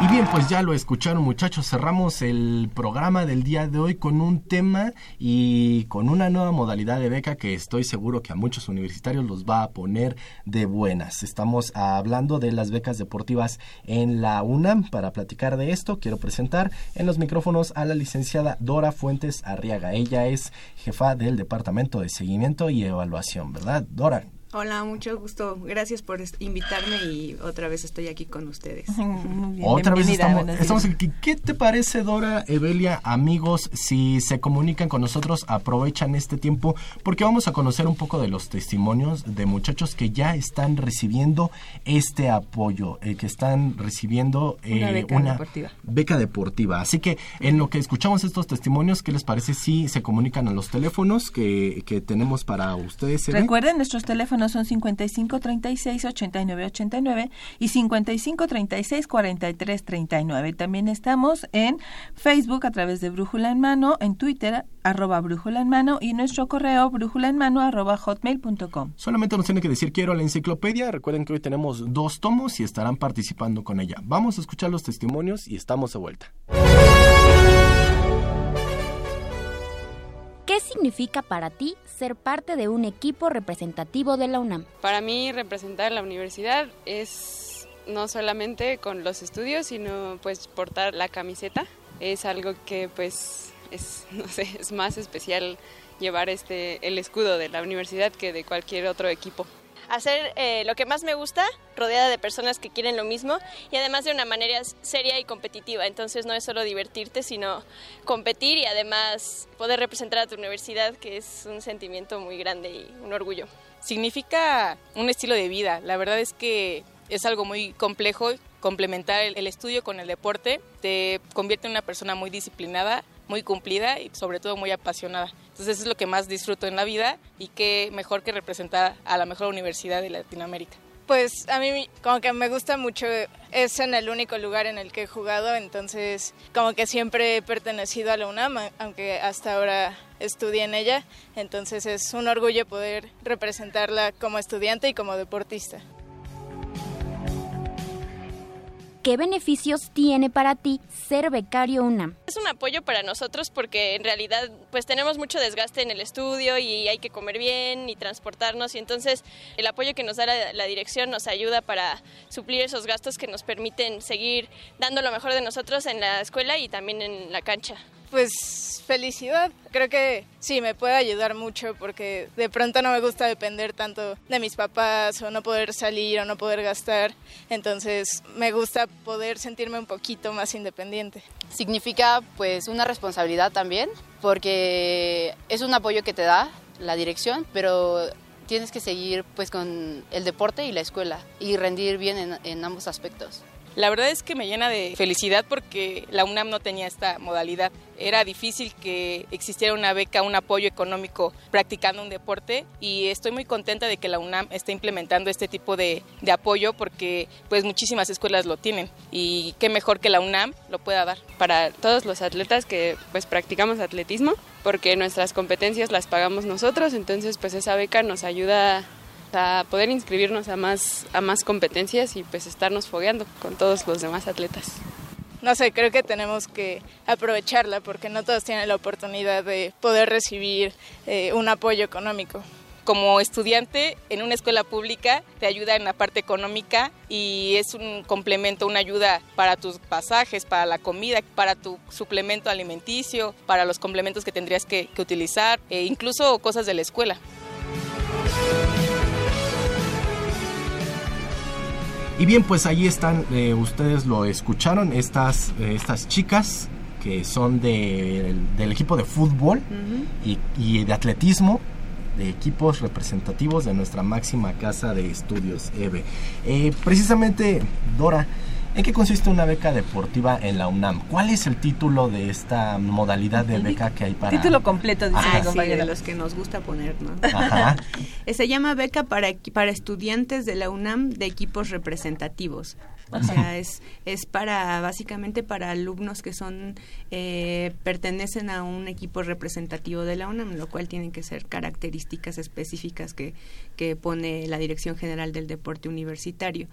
Y bien, pues ya lo escucharon muchachos, cerramos el programa del día de hoy con un tema y con una nueva modalidad de beca que estoy seguro que a muchos universitarios los va a poner de buenas. Estamos hablando de las becas deportivas en la UNAM. Para platicar de esto, quiero presentar en los micrófonos a la licenciada Dora Fuentes Arriaga. Ella es jefa del Departamento de Seguimiento y Evaluación, ¿verdad? Dora, Hola, mucho gusto. Gracias por invitarme y otra vez estoy aquí con ustedes. otra vez estamos, aquí. ¿Qué te parece, Dora, Evelia, amigos, si se comunican con nosotros, aprovechan este tiempo? Porque vamos a conocer un poco de los testimonios de muchachos que ya están recibiendo este apoyo, eh, que están recibiendo una, eh, beca, deportiva. beca deportiva. Así que en lo que escuchamos estos testimonios, ¿qué les parece si se comunican a los teléfonos que, que tenemos para ustedes? Recuerden nuestros teléfonos son 55 36 89 89 y 55 36 43 39. También estamos en Facebook a través de Brújula en Mano, en Twitter arroba Brújula en Mano y nuestro correo brújula en mano arroba hotmail.com. Solamente nos tiene que decir quiero la enciclopedia. Recuerden que hoy tenemos dos tomos y estarán participando con ella. Vamos a escuchar los testimonios y estamos de vuelta. ¿Qué significa para ti ser parte de un equipo representativo de la UNAM? Para mí representar la universidad es no solamente con los estudios, sino pues portar la camiseta. Es algo que pues es, *laughs* no sé, es más especial llevar este el escudo de la universidad que de cualquier otro equipo hacer eh, lo que más me gusta, rodeada de personas que quieren lo mismo y además de una manera seria y competitiva. Entonces no es solo divertirte, sino competir y además poder representar a tu universidad, que es un sentimiento muy grande y un orgullo. Significa un estilo de vida. La verdad es que es algo muy complejo complementar el estudio con el deporte. Te convierte en una persona muy disciplinada, muy cumplida y sobre todo muy apasionada. Entonces es lo que más disfruto en la vida y qué mejor que representar a la mejor universidad de Latinoamérica. Pues a mí como que me gusta mucho, es en el único lugar en el que he jugado, entonces como que siempre he pertenecido a la UNAM, aunque hasta ahora estudié en ella, entonces es un orgullo poder representarla como estudiante y como deportista. ¿Qué beneficios tiene para ti ser becario UNAM? Es un apoyo para nosotros porque en realidad pues tenemos mucho desgaste en el estudio y hay que comer bien y transportarnos y entonces el apoyo que nos da la, la dirección nos ayuda para suplir esos gastos que nos permiten seguir dando lo mejor de nosotros en la escuela y también en la cancha. Pues felicidad. Creo que sí, me puede ayudar mucho porque de pronto no me gusta depender tanto de mis papás o no poder salir o no poder gastar. Entonces me gusta poder sentirme un poquito más independiente. Significa pues una responsabilidad también porque es un apoyo que te da la dirección, pero tienes que seguir pues con el deporte y la escuela y rendir bien en, en ambos aspectos. La verdad es que me llena de felicidad porque la UNAM no tenía esta modalidad. Era difícil que existiera una beca, un apoyo económico practicando un deporte y estoy muy contenta de que la UNAM esté implementando este tipo de, de apoyo porque pues muchísimas escuelas lo tienen y qué mejor que la UNAM lo pueda dar. Para todos los atletas que pues practicamos atletismo porque nuestras competencias las pagamos nosotros, entonces pues esa beca nos ayuda a poder inscribirnos a más, a más competencias y pues estarnos fogueando con todos los demás atletas. No sé, creo que tenemos que aprovecharla porque no todos tienen la oportunidad de poder recibir eh, un apoyo económico como estudiante en una escuela pública te ayuda en la parte económica y es un complemento, una ayuda para tus pasajes, para la comida, para tu suplemento alimenticio, para los complementos que tendrías que, utilizar, e incluso cosas de la escuela. Y bien, pues ahí están, eh, ustedes lo escucharon, estas, eh, estas chicas que son de, del equipo de fútbol y, y, de atletismo, de equipos representativos de nuestra máxima casa de estudios, EVE. Eh, precisamente, Dora, ¿En qué consiste una beca deportiva en la UNAM? ¿Cuál es el título de esta modalidad de beca que hay para...? Título completo, dice ah, sí, de los que nos gusta poner, ¿no? Ajá. Se llama beca para, para estudiantes de la UNAM de equipos representativos. O sea, es, es para, básicamente para alumnos que son, eh, pertenecen a un equipo representativo de la UNAM, lo cual tienen que ser características específicas que, que pone la Dirección General del Deporte Universitario.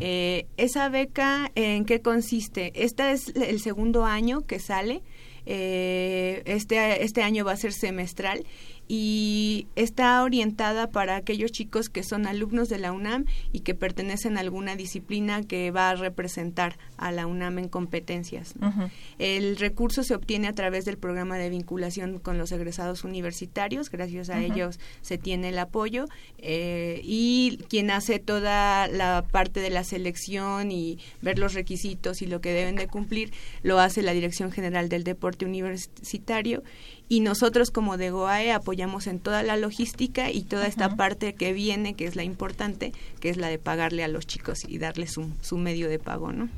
Eh, esa beca, ¿en qué consiste? Este es el segundo año que sale. Eh, este, este año va a ser semestral y está orientada para aquellos chicos que son alumnos de la UNAM y que pertenecen a alguna disciplina que va a representar a la UNAM en competencias. El recurso se obtiene a través del programa de vinculación con los egresados universitarios, gracias a ellos se tiene el apoyo eh, y quien hace toda la parte de la selección y ver los requisitos y lo que deben de cumplir lo hace la Dirección General del Deporte Universitario y nosotros como de GOAE apoyamos en toda la logística y toda esta parte que viene, que es la importante, que es la de pagarle a los chicos y darles su, su medio de pago, ¿no?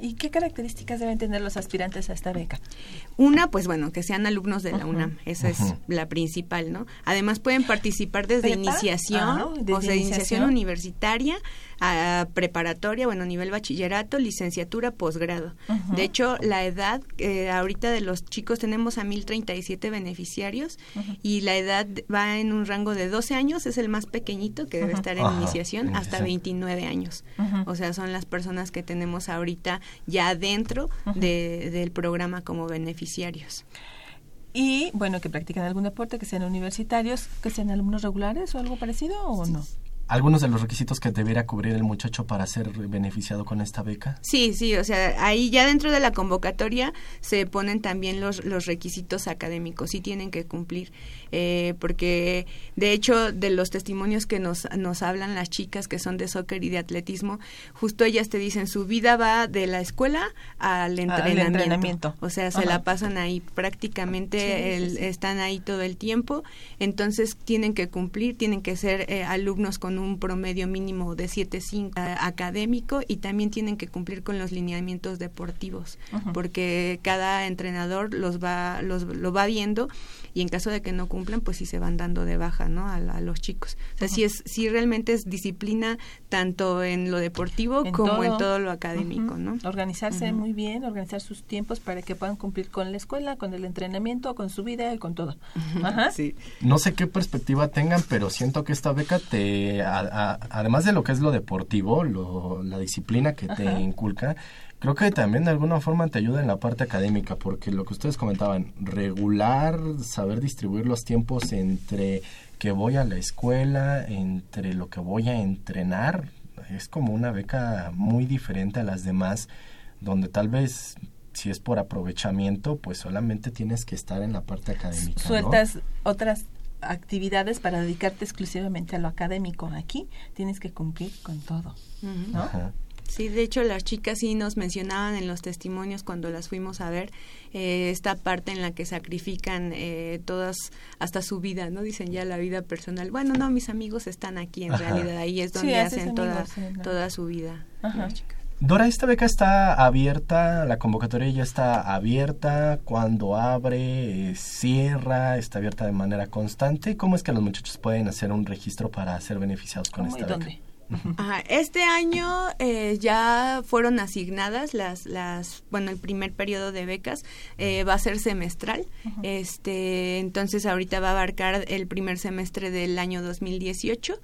¿Y qué características deben tener los aspirantes a esta beca? Una, pues bueno, que sean alumnos de la UNAM, esa es la principal, ¿no? Además pueden participar desde iniciación, ah, o sea, iniciación. universitaria, a preparatoria, bueno, nivel bachillerato, licenciatura, posgrado. De hecho, la edad, eh, ahorita de los chicos tenemos a 1037 beneficiarios y la edad va en un rango de 12 años, es el más pequeñito que debe estar en iniciación, hasta 29 años. O sea, son las personas que tenemos ahorita ya dentro del programa como beneficiarios. Y bueno que practican algún deporte que sean universitarios que sean alumnos regulares o algo parecido o no algunos de los requisitos que debiera cubrir el muchacho para ser beneficiado con esta beca? Sí, sí, o sea, ahí ya dentro de la convocatoria se ponen también los, los requisitos académicos, sí tienen que cumplir, eh, porque de hecho de los testimonios que nos, nos hablan las chicas que son de soccer y de atletismo, justo ellas te dicen su vida va de la escuela al entrenamiento, o sea, se la pasan ahí prácticamente, están ahí todo el tiempo, entonces tienen que cumplir, tienen que ser eh, alumnos con un promedio mínimo de 7.5 académico y también tienen que cumplir con los lineamientos deportivos, porque cada entrenador los va los lo va viendo y en caso de que no cumplan, pues sí se van dando de baja, ¿no? A, los chicos. O sea, si es si realmente es disciplina tanto en lo deportivo como en todo lo académico, ¿no? Organizarse muy bien, organizar sus tiempos para que puedan cumplir con la escuela, con el entrenamiento, con su vida y con todo. Sí. No sé qué perspectiva tengan, pero siento que esta beca te además de lo que es lo deportivo, la disciplina que te inculca, creo que también de alguna forma te ayuda en la parte académica, porque lo que ustedes comentaban, regular, saber distribuir los tiempos entre que voy a la escuela, entre lo que voy a entrenar, es como una beca muy diferente a las demás, donde tal vez si es por aprovechamiento, pues solamente tienes que estar en la parte académica. Sueltas otras actividades para dedicarte exclusivamente a lo académico. Aquí tienes que cumplir con todo. Sí, de hecho las chicas sí nos mencionaban en los testimonios cuando las fuimos a ver eh, esta parte en la que sacrifican eh, todas hasta su vida, ¿no? Dicen ya la vida personal. Bueno, no, mis amigos están aquí en realidad, ahí es donde hacen toda, toda su vida. Dora, esta beca está abierta, la convocatoria ya está abierta, cuando abre, eh, cierra, está abierta de manera constante. ¿Cómo es que los muchachos pueden hacer un registro para ser beneficiados con esta beca? este año eh, ya fueron asignadas las, las, bueno, el primer periodo de becas eh, va a ser semestral, este, entonces ahorita va a abarcar el primer semestre del año 2018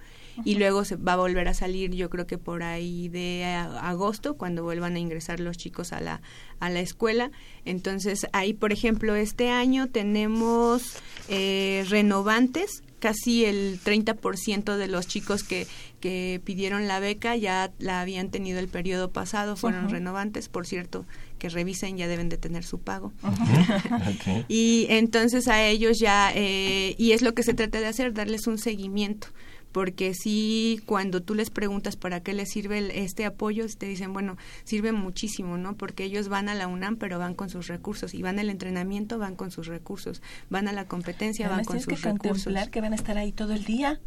y luego se va a volver a salir yo creo que por ahí de agosto cuando vuelvan a ingresar los chicos a la a la escuela. Entonces ahí por ejemplo este año tenemos eh, renovantes casi el 30% de los chicos que, que pidieron la beca ya la habían tenido el periodo pasado, fueron renovantes, por cierto, que revisen ya deben de tener su pago. *laughs* y entonces a ellos ya, eh, y es lo que se trata de hacer, darles un seguimiento porque sí, cuando tú les preguntas para qué les sirve este apoyo, te dicen, bueno, sirve muchísimo, ¿no? Porque ellos van a la UNAM, pero van con sus recursos, y van al entrenamiento, van con sus recursos, van a la competencia, van con sus que recursos. que van a estar ahí todo el día.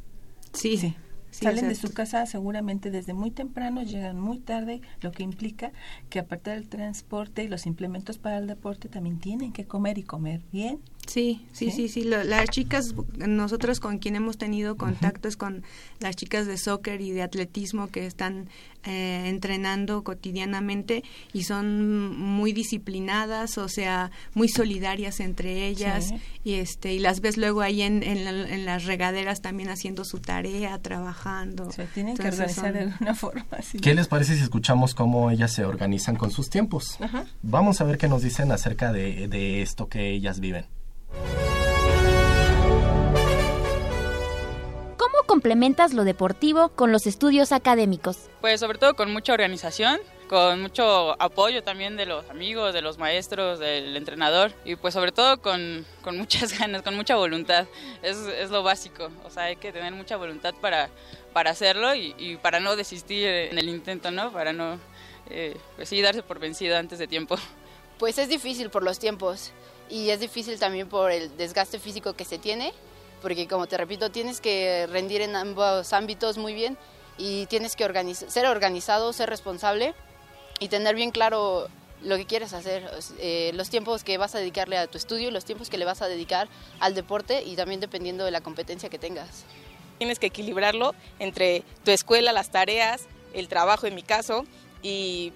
Sí, sí. Salen de su casa seguramente desde muy temprano, llegan muy tarde, lo que implica que aparte del transporte y los implementos para el deporte también tienen que comer y comer bien Sí, sí, sí, sí. las chicas, nosotros con quien hemos tenido contactos con las chicas de soccer y de atletismo que están eh, entrenando cotidianamente y son muy disciplinadas, o sea, muy solidarias entre ellas y este y las ves luego ahí en, en, las regaderas también haciendo su tarea, trabajando. Se tienen que organizar de alguna forma. ¿Qué les parece si escuchamos cómo ellas se organizan con sus tiempos? Vamos a ver qué nos dicen acerca de, de esto que ellas viven. ¿Cómo complementas lo deportivo con los estudios académicos? Pues sobre todo con mucha organización, con mucho apoyo también de los amigos, de los maestros, del entrenador y pues sobre todo con, con muchas *laughs* ganas, con mucha voluntad. Es, es, lo básico, o sea, hay que tener mucha voluntad para, para hacerlo y, para no desistir en el intento, ¿no? Para no, eh, pues sí, darse por vencido antes de tiempo. *laughs* Pues es difícil por los tiempos y es difícil también por el desgaste físico que se tiene, porque como te repito, tienes que rendir en ambos ámbitos muy bien y tienes que ser organizado, ser responsable y tener bien claro lo que quieres hacer, eh, los tiempos que vas a dedicarle a tu estudio, los tiempos que le vas a dedicar al deporte y también dependiendo de la competencia que tengas. Tienes que equilibrarlo entre tu escuela, las tareas, el trabajo en mi caso y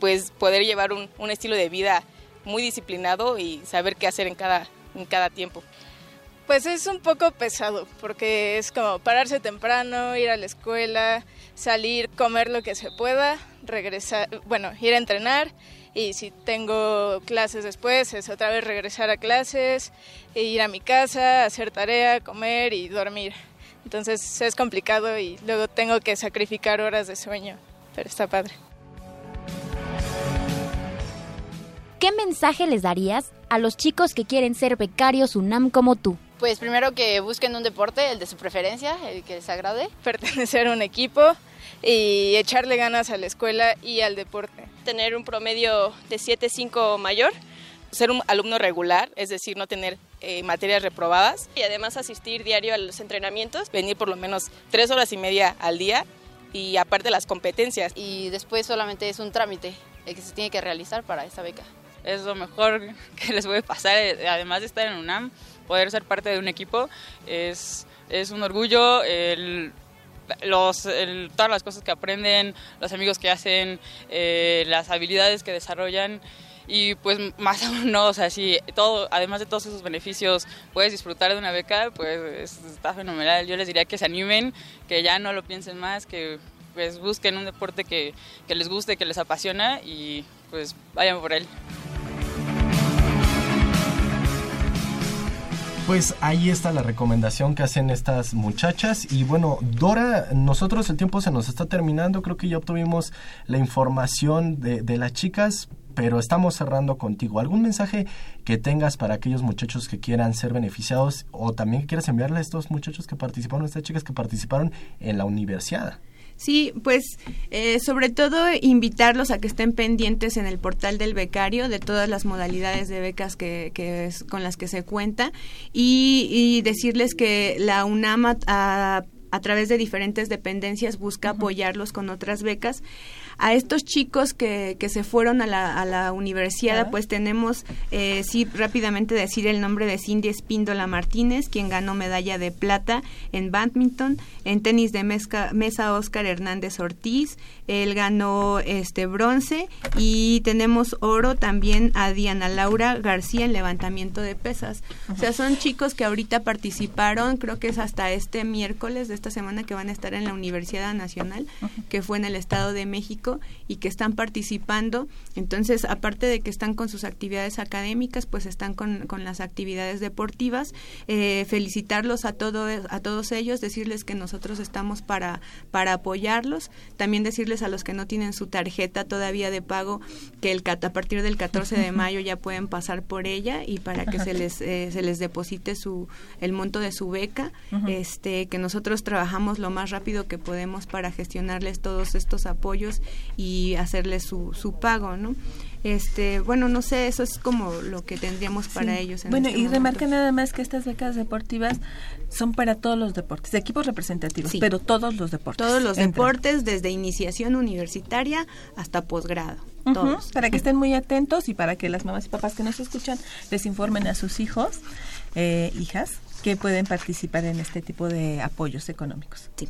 pues poder llevar un, un estilo de vida muy disciplinado y saber qué hacer en cada, en cada tiempo. Pues es un poco pesado porque es como pararse temprano, ir a la escuela, salir, comer lo que se pueda, regresar, bueno, ir a entrenar y si tengo clases después es otra vez regresar a clases, e ir a mi casa, hacer tarea, comer y dormir. Entonces es complicado y luego tengo que sacrificar horas de sueño, pero está padre. ¿Qué mensaje les darías a los chicos que quieren ser becarios UNAM como tú? Pues primero que busquen un deporte, el de su preferencia, el que les agrade. *laughs* Pertenecer a un equipo y echarle ganas a la escuela y al deporte. Tener un promedio de 7.5 mayor, ser un alumno regular, es decir, no tener eh, materias reprobadas y además asistir diario a los entrenamientos, venir por lo menos tres horas y media al día y aparte las competencias. Y después solamente es un trámite el que se tiene que realizar para esa beca es lo mejor *laughs* que les puede pasar, eh, además de estar en UNAM, poder ser parte de un equipo, es, es un orgullo, los, todas las cosas que aprenden, los amigos que hacen, eh, las habilidades que desarrollan y pues *laughs* más aún no, o sea, si todo, además de todos esos beneficios puedes disfrutar de una beca, pues está fenomenal. Yo les diría que se animen, que ya no lo piensen más, que pues busquen un deporte que, que les guste, que les apasiona y pues vayan por él. Pues ahí está la recomendación que hacen estas muchachas. Y bueno, Dora, nosotros el tiempo se nos está terminando. Creo que ya obtuvimos la información de, las chicas, pero estamos cerrando contigo. ¿Algún mensaje que tengas para aquellos muchachos que quieran ser beneficiados o también que quieras enviarle a estos muchachos que participaron, a estas chicas que participaron en la universidad? Sí, pues eh, sobre todo invitarlos a que estén pendientes en el portal del becario de todas las modalidades de becas que, que es, con las que se cuenta y, decirles que la UNAM a, a, través de diferentes dependencias busca apoyarlos con otras becas a estos chicos que, que se fueron a la, a la universidad, pues tenemos, eh, sí, rápidamente decir el nombre de Cindy Espíndola Martínez, quien ganó medalla de plata en badminton, en tenis de mesa Oscar Hernández Ortiz, él ganó este bronce y tenemos oro también a Diana Laura García en levantamiento de pesas. O sea, son chicos que ahorita participaron, creo que es hasta este miércoles de esta semana que van a estar en la Universidad Nacional, que fue en el Estado de México y que están participando. Entonces, aparte de que están con sus actividades académicas, pues están con, con las actividades deportivas. Eh, felicitarlos a, todo, a todos ellos, decirles que nosotros estamos para, para apoyarlos. También decirles a los que no tienen su tarjeta todavía de pago que el, a partir del 14 de mayo ya pueden pasar por ella y para que se les, eh, se les deposite su, el monto de su beca. este, que nosotros trabajamos lo más rápido que podemos para gestionarles todos estos apoyos y hacerle su, su pago, ¿no? Este, bueno, no sé, eso es como lo que tendríamos para ellos. bueno, este y remarca nada más que estas becas deportivas son para todos los deportes, equipos representativos, pero todos los deportes. Todos los deportes, desde iniciación universitaria hasta posgrado. todos. Para que estén muy atentos y para que las mamás y papás que nos escuchan les informen a sus hijos, eh, hijas, que pueden participar en este tipo de apoyos económicos. Sí.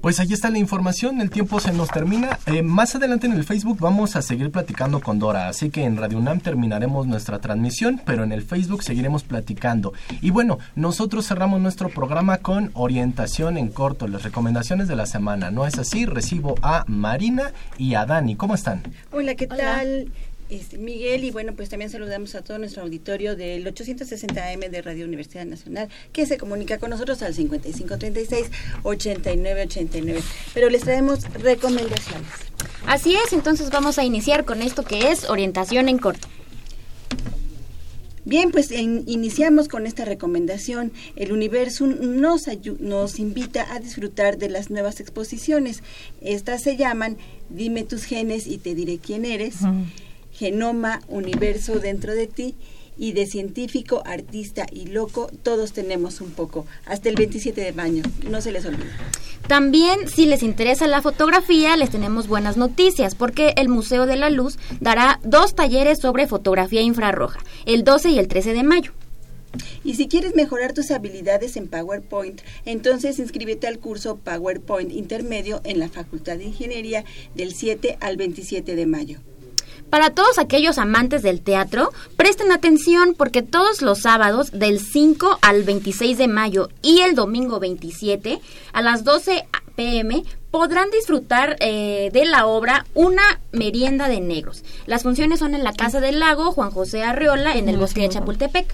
Pues ahí está la información, el tiempo se nos termina. Eh, más adelante en el Facebook vamos a seguir platicando con Dora, así que en Radio UNAM terminaremos nuestra transmisión, pero en el Facebook seguiremos platicando. Y bueno, nosotros cerramos nuestro programa con orientación en corto, las recomendaciones de la semana. ¿No es así? Recibo a Marina y a Dani. ¿Cómo están? Hola, ¿qué tal? Este, Miguel, y bueno, pues también saludamos a todo nuestro auditorio del 860 AM de Radio Universidad Nacional, que se comunica con nosotros al 5536-8989. Pero les traemos recomendaciones. Así es, entonces vamos a iniciar con esto que es orientación en corto. Bien, pues iniciamos con esta recomendación. El universo nos, nos invita a disfrutar de las nuevas exposiciones. Estas se llaman Dime tus genes y te diré quién eres genoma, universo dentro de ti y de científico, artista y loco, todos tenemos un poco. Hasta el 27 de mayo, no se les olvide. También, si les interesa la fotografía, les tenemos buenas noticias, porque el Museo de la Luz dará dos talleres sobre fotografía infrarroja, el 12 y el 13 de mayo. Y si quieres mejorar tus habilidades en PowerPoint, entonces inscríbete al curso PowerPoint Intermedio en la Facultad de Ingeniería del 7 al 27 de mayo. Para todos aquellos amantes del teatro, presten atención porque todos los sábados del 5 al 26 de mayo y el domingo 27 a las 12 pm podrán disfrutar eh, de la obra Una merienda de negros. Las funciones son en la Casa del Lago Juan José Arreola en el bosque de Chapultepec.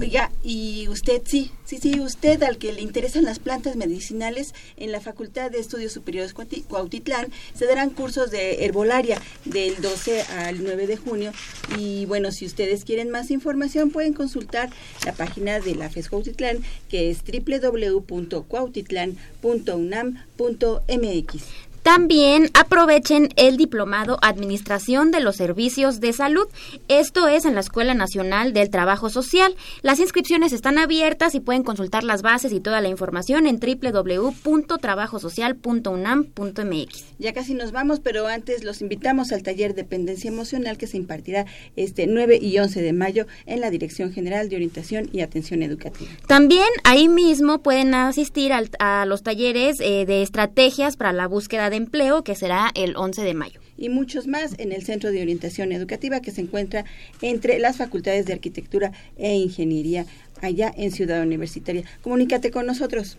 Oiga, y usted sí, sí, sí, usted al que le interesan las plantas medicinales, en la Facultad de Estudios Superiores Cuautitlán se darán cursos de herbolaria del 12 al 9 de junio. Y bueno, si ustedes quieren más información, pueden consultar la página de la FES Cuautitlán, que es www.cuautitlán.unam.mx. También aprovechen el diplomado Administración de los Servicios de Salud. Esto es en la Escuela Nacional del Trabajo Social. Las inscripciones están abiertas y pueden consultar las bases y toda la información en www.trabajosocial.unam.mx. Ya casi nos vamos, pero antes los invitamos al taller Dependencia Emocional que se impartirá este 9 y 11 de mayo en la Dirección General de Orientación y Atención Educativa. También ahí mismo pueden asistir a los talleres eh, de estrategias para la búsqueda empleo, que será el 11 de mayo. Y muchos más en el Centro de Orientación Educativa que se encuentra entre las facultades de Arquitectura e Ingeniería allá en Ciudad Universitaria. Comunícate con nosotros.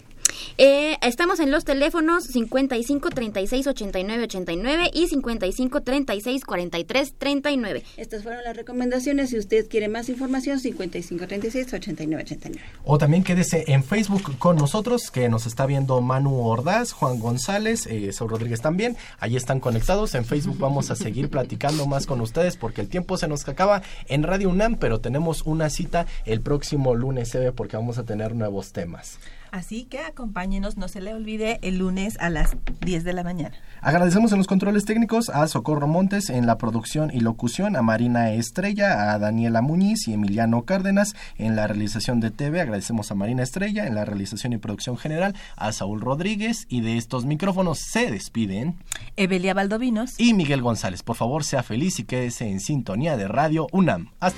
Eh, estamos en los teléfonos 55 36 89 89 y 55 36 43 39. Estas fueron las recomendaciones. Si usted quiere más información, 55 36 89 89. O también quédese en Facebook con nosotros, que nos está viendo Manu Ordaz, Juan González, eh, Saúl Rodríguez también. Allí están conectados. En Facebook vamos a seguir platicando más con ustedes porque el tiempo se nos acaba en Radio UNAM, pero tenemos una cita el próximo lunes, porque vamos a tener nuevos temas. Así que acompáñenos, no se le olvide, el lunes a las 10 de la mañana. Agradecemos en los controles técnicos a Socorro Montes en la producción y locución, a Marina Estrella, a Daniela Muñiz y Emiliano Cárdenas en la realización de TV. Agradecemos a Marina Estrella en la realización y producción general, a Saúl Rodríguez y de estos micrófonos se despiden Evelia Valdovinos y Miguel González. Por favor, sea feliz y quédese en sintonía de Radio UNAM. Hasta